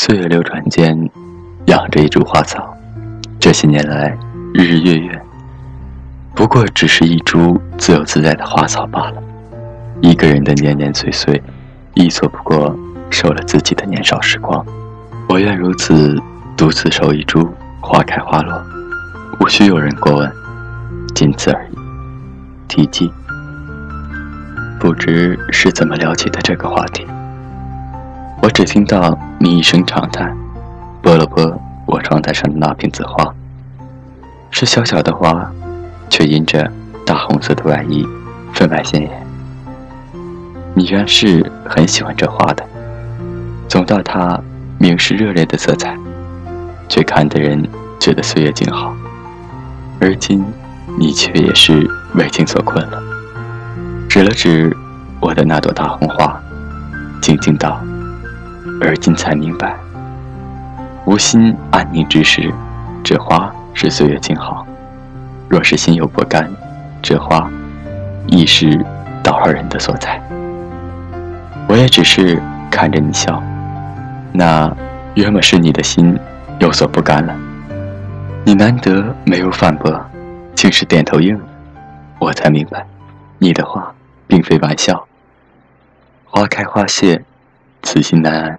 岁月流转间，养着一株花草，这些年来日日月月，不过只是一株自由自在的花草罢了。一个人的年年岁岁，亦错不过守了自己的年少时光。我愿如此，独自守一株花开花落，无需有人过问，仅此而已。题记：不知是怎么聊起的这个话题。我只听到你一声长叹，拨了拨我窗台上的那瓶紫花，是小小的花，却因着大红色的外衣，分外鲜艳。你原是很喜欢这花的，总道它明是热烈的色彩，却看的人觉得岁月静好。而今你却也是为情所困了，指了指我的那朵大红花，静静道。而今才明白，无心安宁之时，这花是岁月静好；若是心有不甘，这花亦是道二人的所在。我也只是看着你笑，那原本是你的心有所不甘了。你难得没有反驳，竟是点头应，我才明白，你的话并非玩笑。花开花谢，此心难安。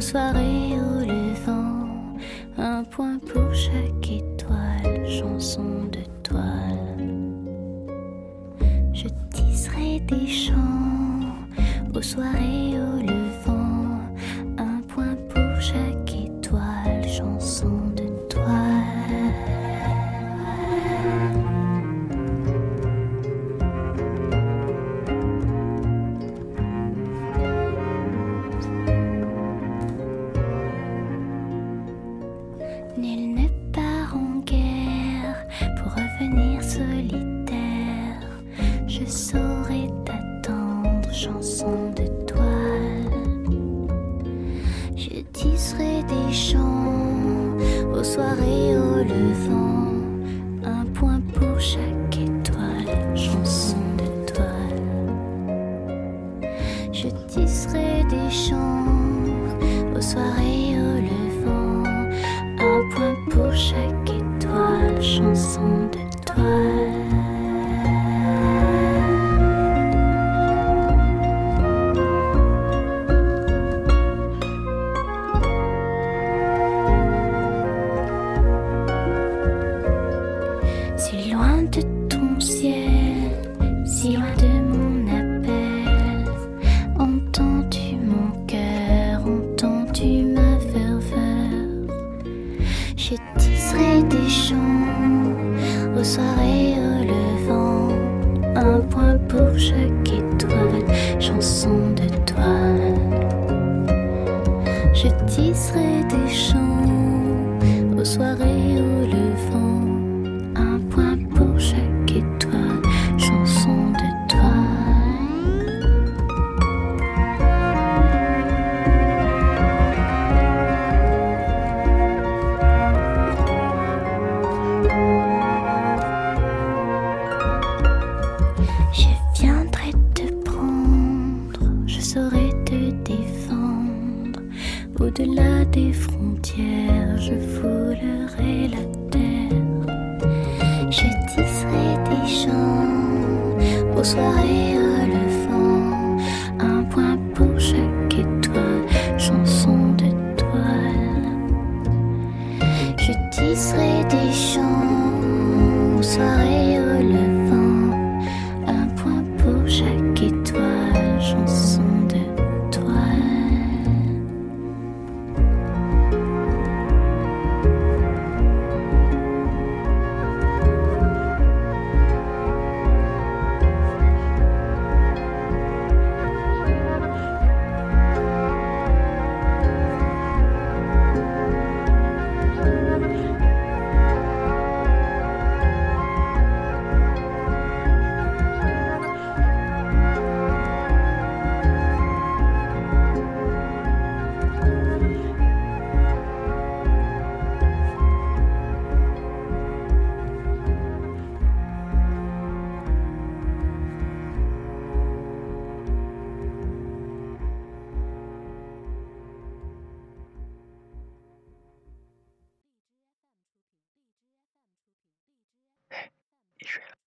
aux soirées au levant, un point pour chaque étoile, chanson de toile. Je tisserai des chants aux soirées au levant, un point pour chaque chanson toile, Je tisserai des chants aux soirées au levant. Je tisserai des chants aux soirées au levant. Un point pour chaque étoile, chanson de toile. Je tisserai des chants aux soirées des frontières, je foulerai la terre, je tisserai des champs aux soirées. 你睡了。